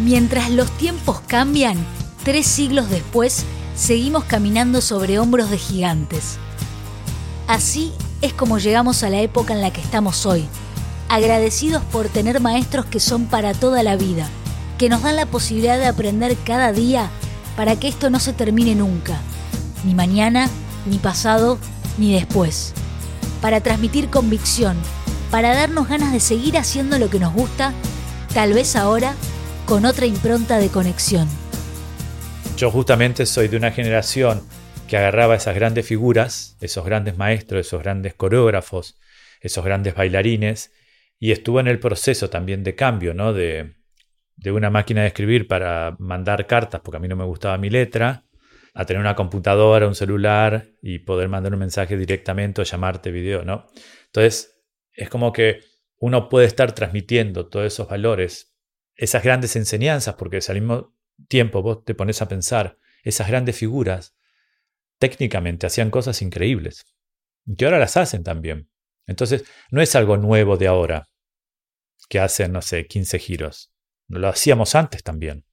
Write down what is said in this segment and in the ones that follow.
Mientras los tiempos cambian, tres siglos después, seguimos caminando sobre hombros de gigantes. Así es como llegamos a la época en la que estamos hoy, agradecidos por tener maestros que son para toda la vida, que nos dan la posibilidad de aprender cada día para que esto no se termine nunca, ni mañana, ni pasado, ni después, para transmitir convicción, para darnos ganas de seguir haciendo lo que nos gusta, tal vez ahora con otra impronta de conexión. Yo justamente soy de una generación que agarraba esas grandes figuras, esos grandes maestros, esos grandes coreógrafos, esos grandes bailarines, y estuvo en el proceso también de cambio, ¿no? De, una máquina de escribir para mandar cartas, porque a mí no me gustaba mi letra, a tener una computadora, un celular y poder mandar un mensaje directamente o llamarte video, ¿no? Entonces, es como que uno puede estar transmitiendo todos esos valores esas grandes enseñanzas, porque al mismo tiempo vos te pones a pensar, esas grandes figuras técnicamente hacían cosas increíbles, que ahora las hacen también. Entonces, no es algo nuevo de ahora, que hacen, no sé, 15 giros. Lo hacíamos antes también.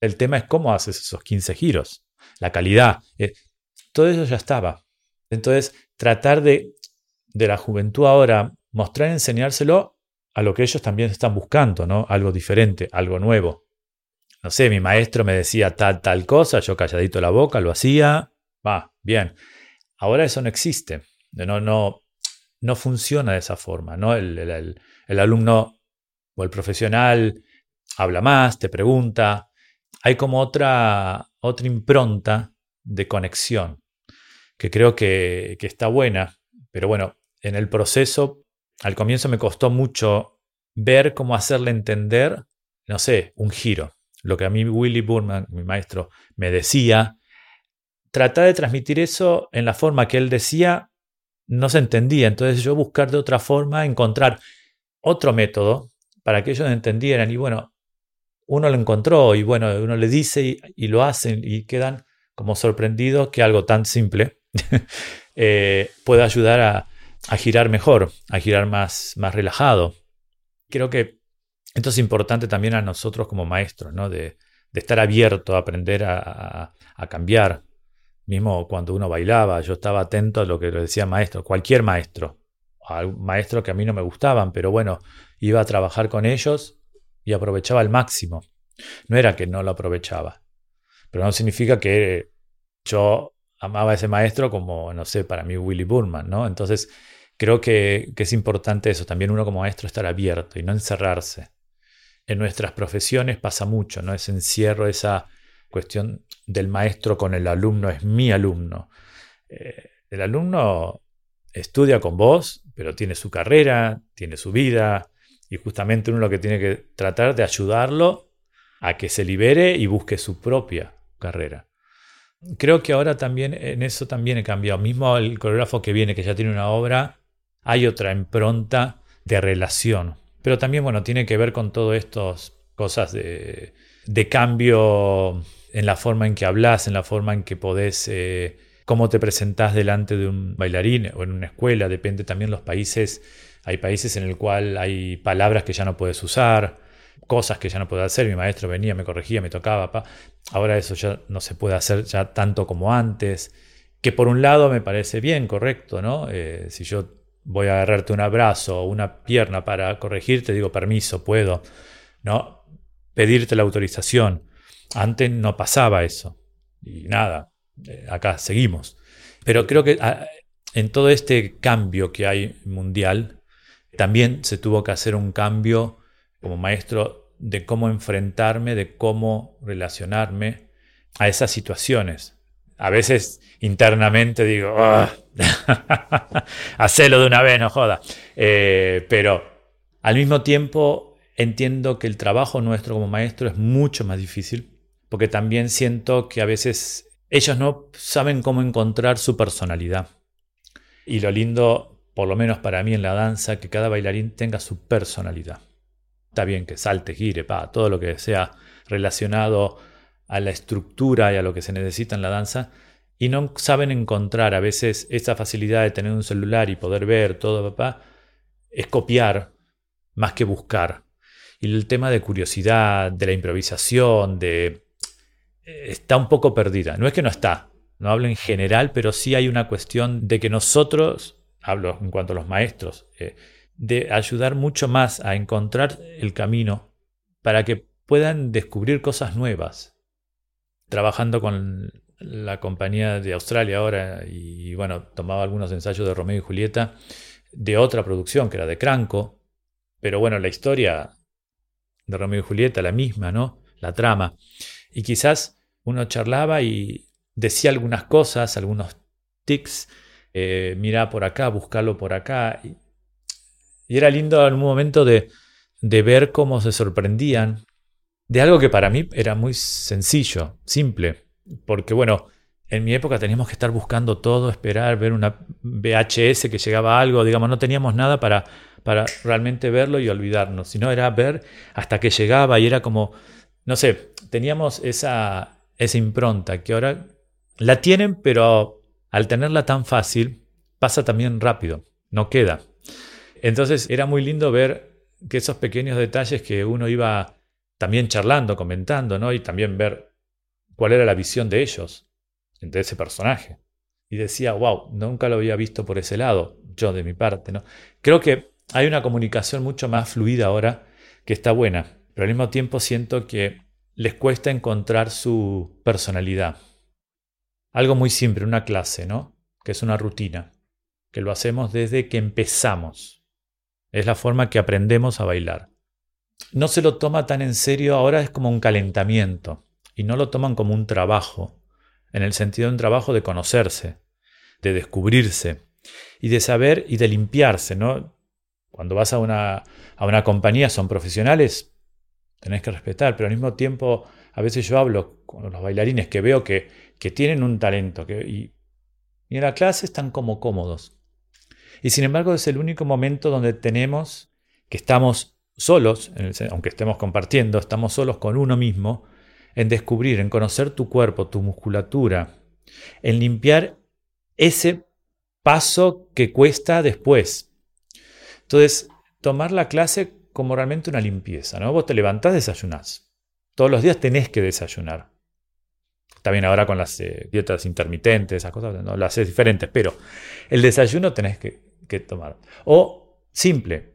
El tema es cómo haces esos 15 giros, la calidad. Eh, todo eso ya estaba. Entonces, tratar de, de la juventud ahora, mostrar enseñárselo a lo que ellos también están buscando, ¿no? Algo diferente, algo nuevo. No sé, mi maestro me decía tal, tal cosa, yo calladito la boca, lo hacía, va, bien. Ahora eso no existe, no, no, no funciona de esa forma, ¿no? El, el alumno o el profesional habla más, te pregunta, hay como otra, otra impronta de conexión que creo que, que está buena, pero bueno, en el proceso al comienzo me costó mucho ver cómo hacerle entender, no sé, un giro. Lo que a mí Willy Burman, mi maestro, me decía, tratar de transmitir eso en la forma que él decía, no se entendía. Entonces yo buscar de otra forma, encontrar otro método para que ellos entendieran. Y bueno, uno lo encontró y bueno, uno le dice y, lo hacen y quedan como sorprendidos que algo tan simple eh, pueda ayudar a, a girar mejor, a girar más, más relajado. Creo que esto es importante también a nosotros como maestros, ¿no? de, estar abierto a aprender a, cambiar. Mismo cuando uno bailaba, yo estaba atento a lo que decía maestro, cualquier maestro, a maestros que a mí no me gustaban, pero bueno, iba a trabajar con ellos y aprovechaba al máximo. No era que no lo aprovechaba, pero no significa que yo amaba a ese maestro como, no sé, para mí Willy Burman, ¿no? Entonces, creo que, es importante eso, también uno como maestro estar abierto y no encerrarse. En nuestras profesiones pasa mucho, ¿no? Ese encierro, esa cuestión del maestro con el alumno, es mi alumno. Eh, el alumno estudia con vos, pero tiene su carrera, tiene su vida, y justamente uno lo que tiene que tratar de ayudarlo a que se libere y busque su propia carrera. Creo que ahora también en eso también he cambiado. Mismo el coreógrafo que viene, que ya tiene una obra, hay otra impronta de relación. Pero también, bueno, tiene que ver con todas estas cosas de, cambio en la forma en que hablas, en la forma en que podés, eh, cómo te presentás delante de un bailarín o en una escuela, depende también los países. Hay países en el cual hay palabras que ya no puedes usar, cosas que ya no puedo hacer. Mi maestro venía, me corregía, me tocaba. Ahora eso ya no se puede hacer ya tanto como antes. Que por un lado me parece bien, correcto, ¿no? Eh, si yo voy a agarrarte un abrazo o una pierna para corregirte, digo permiso, puedo, ¿no? Pedirte la autorización. Antes no pasaba eso. Y nada, eh, acá seguimos. Pero creo que ah, en todo este cambio que hay mundial, también se tuvo que hacer un cambio como maestro de cómo enfrentarme, de cómo relacionarme a esas situaciones. A veces internamente digo, ah, hacelo de una vez, no joda. Eh, pero al mismo tiempo entiendo que el trabajo nuestro como maestro es mucho más difícil, porque también siento que a veces ellos no saben cómo encontrar su personalidad. Y lo lindo, por lo menos para mí en la danza, que cada bailarín tenga su personalidad. Está bien que salte, gire, pa, todo lo que sea relacionado a la estructura y a lo que se necesita en la danza, y no saben encontrar a veces esa facilidad de tener un celular y poder ver todo, papá, es copiar más que buscar. Y el tema de curiosidad, de la improvisación, de... Eh, está un poco perdida. No es que no está, no hablo en general, pero sí hay una cuestión de que nosotros, hablo en cuanto a los maestros, eh, de ayudar mucho más a encontrar el camino para que puedan descubrir cosas nuevas. Trabajando con la compañía de Australia ahora y bueno, tomaba algunos ensayos de Romeo y Julieta de otra producción que era de Cranco, pero bueno, la historia de Romeo y Julieta, la misma, ¿no? La trama. Y quizás uno charlaba y decía algunas cosas, algunos tics, eh, mira por acá, buscarlo por acá. Era lindo en un momento de, de ver cómo se sorprendían de algo que para mí era muy sencillo, simple. Porque bueno, en mi época teníamos que estar buscando todo, esperar, ver una VHS que llegaba algo, digamos, no teníamos nada para, para realmente verlo y olvidarnos, sino era ver hasta que llegaba y era como, no sé, teníamos esa, esa impronta que ahora la tienen, pero al tenerla tan fácil, pasa también rápido, no queda. Entonces era muy lindo ver que esos pequeños detalles que uno iba también charlando, comentando, ¿no? Y también ver cuál era la visión de ellos, de ese personaje. Y decía, wow, nunca lo había visto por ese lado, yo de mi parte. ¿no? Creo que hay una comunicación mucho más fluida ahora que está buena, pero al mismo tiempo siento que les cuesta encontrar su personalidad. Algo muy simple, una clase, ¿no? Que es una rutina, que lo hacemos desde que empezamos. Es la forma que aprendemos a bailar. No se lo toma tan en serio, ahora es como un calentamiento y no lo toman como un trabajo, en el sentido de un trabajo de conocerse, de descubrirse y de saber y de limpiarse, ¿no? Cuando vas a una, a una compañía, son profesionales, tenés que respetar, pero al mismo tiempo, a veces yo hablo con los bailarines que veo que, que tienen un talento que, y, y en la clase están como cómodos. Y sin embargo es el único momento donde tenemos que estamos solos, aunque estemos compartiendo, estamos solos con uno mismo en descubrir, en conocer tu cuerpo, tu musculatura, en limpiar ese paso que cuesta después. Entonces, tomar la clase como realmente una limpieza, ¿no? Vos te levantás, desayunás. Todos los días tenés que desayunar. También ahora con las eh, dietas intermitentes, esas cosas, no las haces diferentes, pero el desayuno tenés que, que tomar. O simple,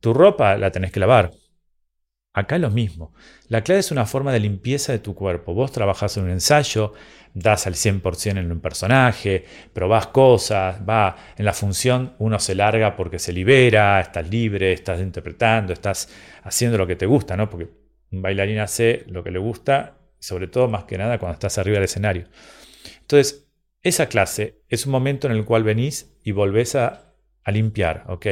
tu ropa la tenés que lavar. Acá es lo mismo. La clave es una forma de limpieza de tu cuerpo. Vos trabajás en un ensayo, das al 100% en un personaje, probás cosas, va en la función, uno se larga porque se libera, estás libre, estás interpretando, estás haciendo lo que te gusta, ¿no? Porque un bailarín hace lo que le gusta, sobre todo más que nada cuando estás arriba del escenario. Entonces, esa clase es un momento en el cual venís y volvés a, a limpiar, ¿ok?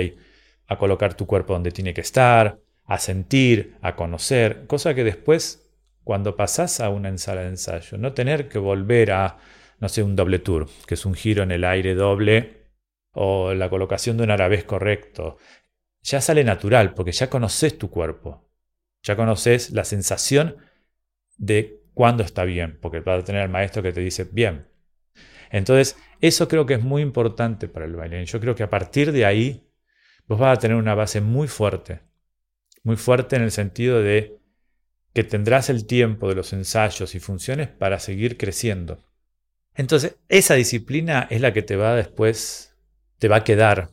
A colocar tu cuerpo donde tiene que estar, a sentir, a conocer, cosa que después, cuando pasás a una sala de ensayo, no tener que volver a, no sé, un doble tour, que es un giro en el aire doble, o la colocación de un arabés correcto, ya sale natural, porque ya conoces tu cuerpo, ya conoces la sensación de cuándo está bien, porque vas a tener al maestro que te dice bien. Entonces, eso creo que es muy importante para el bailarín. Yo creo que a partir de ahí, vos vas a tener una base muy fuerte muy fuerte en el sentido de que tendrás el tiempo de los ensayos y funciones para seguir creciendo. Entonces, esa disciplina es la que te va después, te va a quedar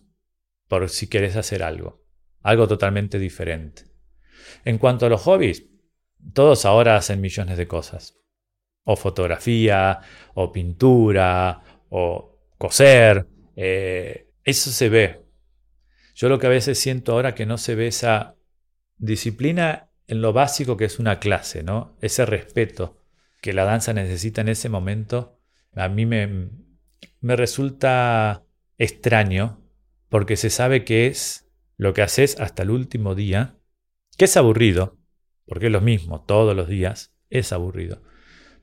por si quieres hacer algo, algo totalmente diferente. En cuanto a los hobbies, todos ahora hacen millones de cosas. O fotografía, o pintura, o coser. Eh, eso se ve. Yo lo que a veces siento ahora que no se ve esa Disciplina en lo básico que es una clase, ¿no? Ese respeto que la danza necesita en ese momento, a mí me, me resulta extraño porque se sabe que es lo que haces hasta el último día, que es aburrido, porque es lo mismo todos los días, es aburrido,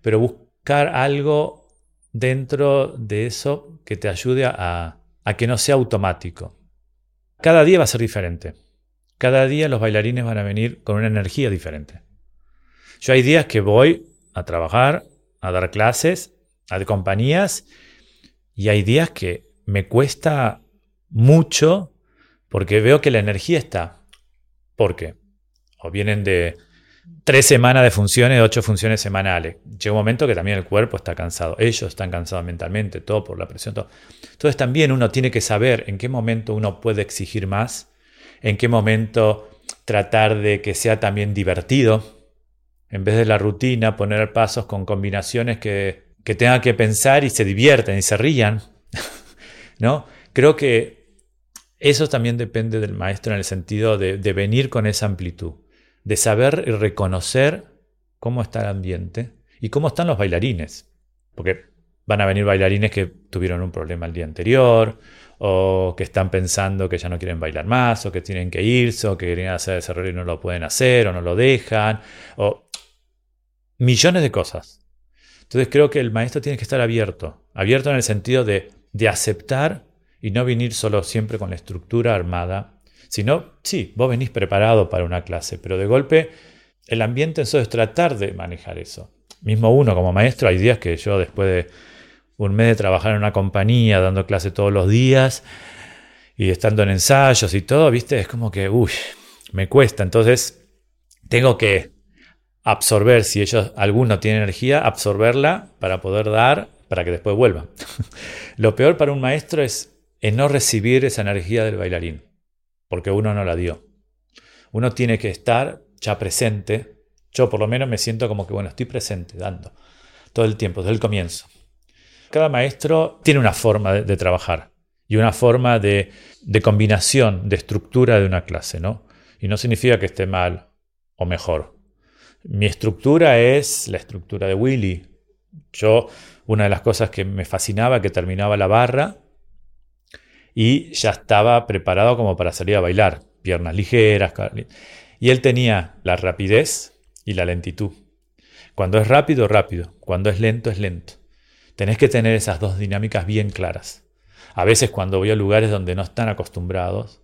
pero buscar algo dentro de eso que te ayude a, que no sea automático. Cada día va a ser diferente. Cada día los bailarines van a venir con una energía diferente. Yo hay días que voy a trabajar, a dar clases, a de compañías, y hay días que me cuesta mucho porque veo que la energía está. ¿Por qué? o vienen de tres semanas de funciones, ocho funciones semanales. Llega un momento que también el cuerpo está cansado, ellos están cansados mentalmente, todo por la presión. Todo. Entonces también uno tiene que saber en qué momento uno puede exigir más, en qué momento tratar de que sea también divertido, en vez de la rutina, poner pasos con combinaciones que, que tengan que pensar y se divierten y se rían. ¿no? Creo que eso también depende del maestro en el sentido de, de venir con esa amplitud, de saber y reconocer cómo está el ambiente y cómo están los bailarines. Porque van a venir bailarines que tuvieron un problema el día anterior, o que están pensando que ya no quieren bailar más, o que tienen que irse, o que quieren hacer error y no lo pueden hacer, o no lo dejan, o millones de cosas. Entonces creo que el maestro tiene que estar abierto, abierto en el sentido de, de aceptar y no venir solo siempre con la estructura armada, sino, sí, vos venís preparado para una clase, pero de golpe el ambiente eso es tratar de manejar eso. Mismo uno como maestro, hay días que yo después de un mes de trabajar en una compañía, dando clase todos los días y estando en ensayos y todo, viste, es como que, uy, me cuesta. Entonces, tengo que absorber, si ellos, alguno tiene energía, absorberla para poder dar, para que después vuelva. Lo peor para un maestro es, no recibir esa energía del bailarín, porque uno no la dio. Uno tiene que estar ya presente. Yo por lo menos me siento como que, bueno, estoy presente, dando, todo el tiempo, desde el comienzo. Cada maestro tiene una forma de, trabajar y una forma de, de, combinación, de estructura de una clase, ¿no? Y no significa que esté mal o mejor. Mi estructura es la estructura de Willy. Yo, una de las cosas que me fascinaba, que terminaba la barra y ya estaba preparado como para salir a bailar, piernas ligeras. Y él tenía la rapidez y la lentitud. Cuando es rápido, rápido. Cuando es lento, es lento. Tenés que tener esas dos dinámicas bien claras. A veces cuando voy a lugares donde no están acostumbrados,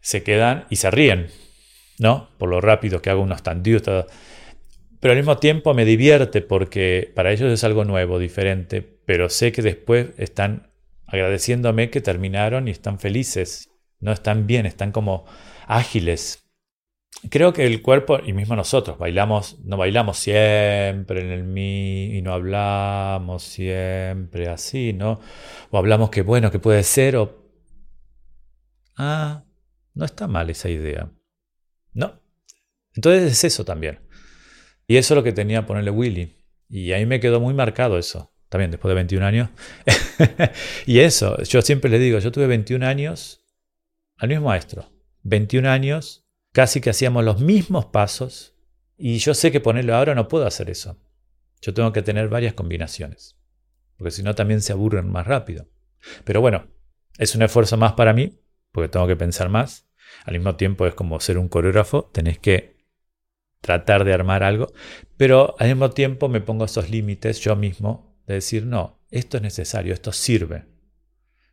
se quedan y se ríen, ¿no? Por lo rápido que hago unos tandios. Pero al mismo tiempo me divierte porque para ellos es algo nuevo, diferente, pero sé que después están agradeciéndome que terminaron y están felices, no están bien, están como ágiles, creo que el cuerpo, y mismo nosotros, bailamos, no bailamos siempre en el mi y no hablamos siempre así, ¿no? O hablamos que bueno, que puede ser, o. Ah, no está mal esa idea. No. Entonces es eso también. Y eso es lo que tenía ponerle Willy. Y ahí me quedó muy marcado eso. También después de 21 años. y eso, yo siempre le digo, yo tuve 21 años al mismo maestro. 21 años casi que hacíamos los mismos pasos y yo sé que ponerlo ahora no puedo hacer eso. Yo tengo que tener varias combinaciones, porque si no también se aburren más rápido. Pero bueno, es un esfuerzo más para mí, porque tengo que pensar más. Al mismo tiempo es como ser un coreógrafo, tenés que tratar de armar algo, pero al mismo tiempo me pongo esos límites yo mismo de decir, no, esto es necesario, esto sirve,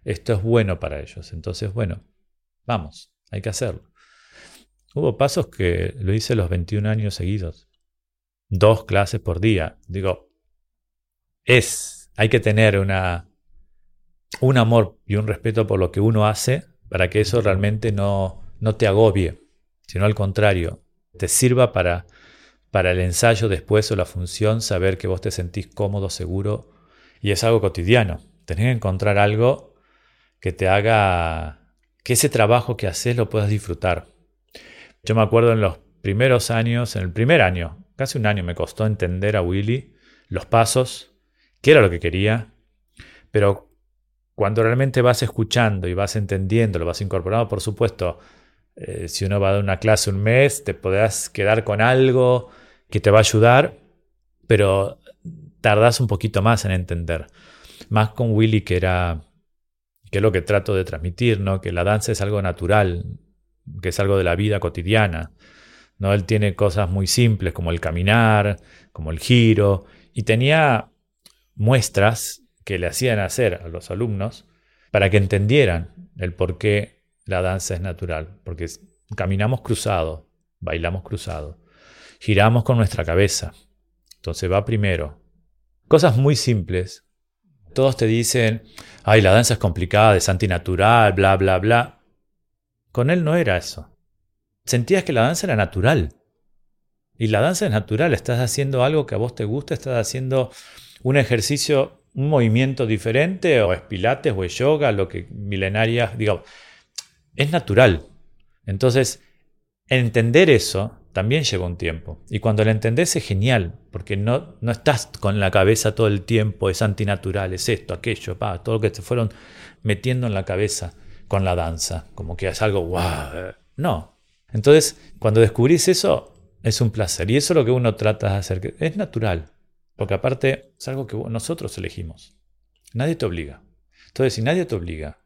esto es bueno para ellos. Entonces, bueno, vamos, hay que hacerlo. Hubo pasos que lo hice los 21 años seguidos. Dos clases por día. Digo, es, hay que tener una, un amor y un respeto por lo que uno hace para que eso realmente no, no te agobie, sino al contrario, te sirva para, para el ensayo después o la función, saber que vos te sentís cómodo, seguro, y es algo cotidiano. Tenés que encontrar algo que te haga que ese trabajo que haces lo puedas disfrutar. Yo me acuerdo en los primeros años, en el primer año, casi un año me costó entender a Willy los pasos, qué era lo que quería, pero cuando realmente vas escuchando y vas entendiendo, lo vas incorporando, por supuesto, eh, si uno va a dar una clase un mes, te podrás quedar con algo que te va a ayudar, pero tardás un poquito más en entender. Más con Willy, que era, que es lo que trato de transmitir, ¿no? que la danza es algo natural, que es algo de la vida cotidiana. ¿no? Él tiene cosas muy simples como el caminar, como el giro, y tenía muestras que le hacían hacer a los alumnos para que entendieran el por qué la danza es natural, porque caminamos cruzado, bailamos cruzado, giramos con nuestra cabeza, entonces va primero. Cosas muy simples. Todos te dicen, ay, la danza es complicada, es antinatural, bla, bla, bla. Con él no era eso. Sentías que la danza era natural. Y la danza es natural, estás haciendo algo que a vos te gusta, estás haciendo un ejercicio, un movimiento diferente, o es pilates, o es yoga, lo que milenarias, digo, es natural. Entonces, entender eso también lleva un tiempo. Y cuando lo entendés es genial, porque no, no estás con la cabeza todo el tiempo, es antinatural, es esto, aquello, pa, todo lo que te fueron metiendo en la cabeza con la danza, como que es algo, wow. No. Entonces, cuando descubrís eso, es un placer. Y eso es lo que uno trata de hacer, es natural, porque aparte es algo que nosotros elegimos. Nadie te obliga. Entonces, si nadie te obliga,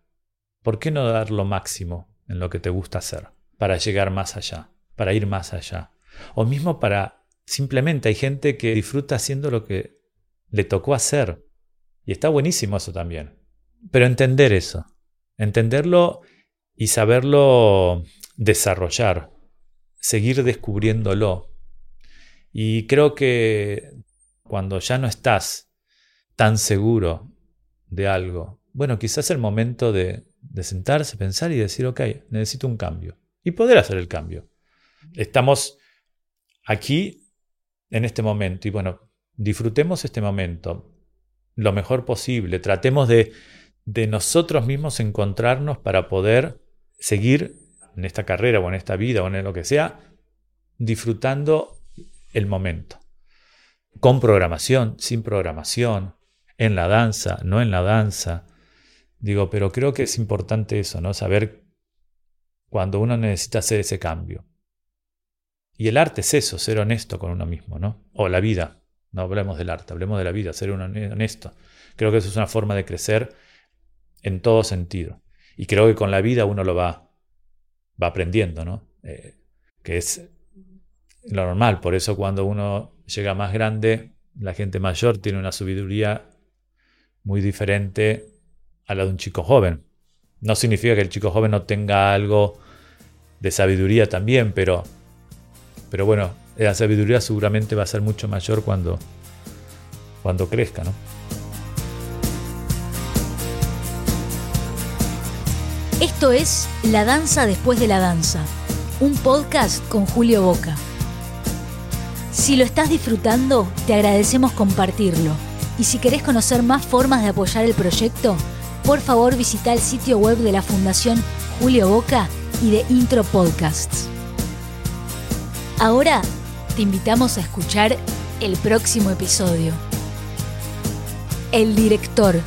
¿por qué no dar lo máximo en lo que te gusta hacer para llegar más allá? Para ir más allá. O mismo para, simplemente hay gente que disfruta haciendo lo que le tocó hacer. Y está buenísimo eso también. Pero entender eso, entenderlo y saberlo desarrollar, seguir descubriéndolo. Y creo que cuando ya no estás tan seguro de algo, bueno, quizás el momento de, de sentarse, pensar y decir, ok, necesito un cambio. Y poder hacer el cambio. Estamos aquí en este momento y bueno, disfrutemos este momento lo mejor posible. Tratemos de, de nosotros mismos encontrarnos para poder seguir en esta carrera o en esta vida o en lo que sea, disfrutando el momento. Con programación, sin programación, en la danza, no en la danza. Digo, pero creo que es importante eso, ¿no? Saber cuando uno necesita hacer ese cambio. Y el arte es eso, ser honesto con uno mismo, ¿no? O la vida. No hablemos del arte, hablemos de la vida, ser honesto. Creo que eso es una forma de crecer en todo sentido. Y creo que con la vida uno lo va, va aprendiendo, ¿no? Eh, que es lo normal. Por eso cuando uno llega más grande, la gente mayor tiene una sabiduría muy diferente a la de un chico joven. No significa que el chico joven no tenga algo de sabiduría también, pero pero bueno, la sabiduría seguramente va a ser mucho mayor cuando, cuando crezca, ¿no? Esto es La Danza después de la Danza, un podcast con Julio Boca. Si lo estás disfrutando, te agradecemos compartirlo. Y si querés conocer más formas de apoyar el proyecto, por favor visita el sitio web de la Fundación Julio Boca y de Intro Podcasts. Ahora te invitamos a escuchar el próximo episodio. El director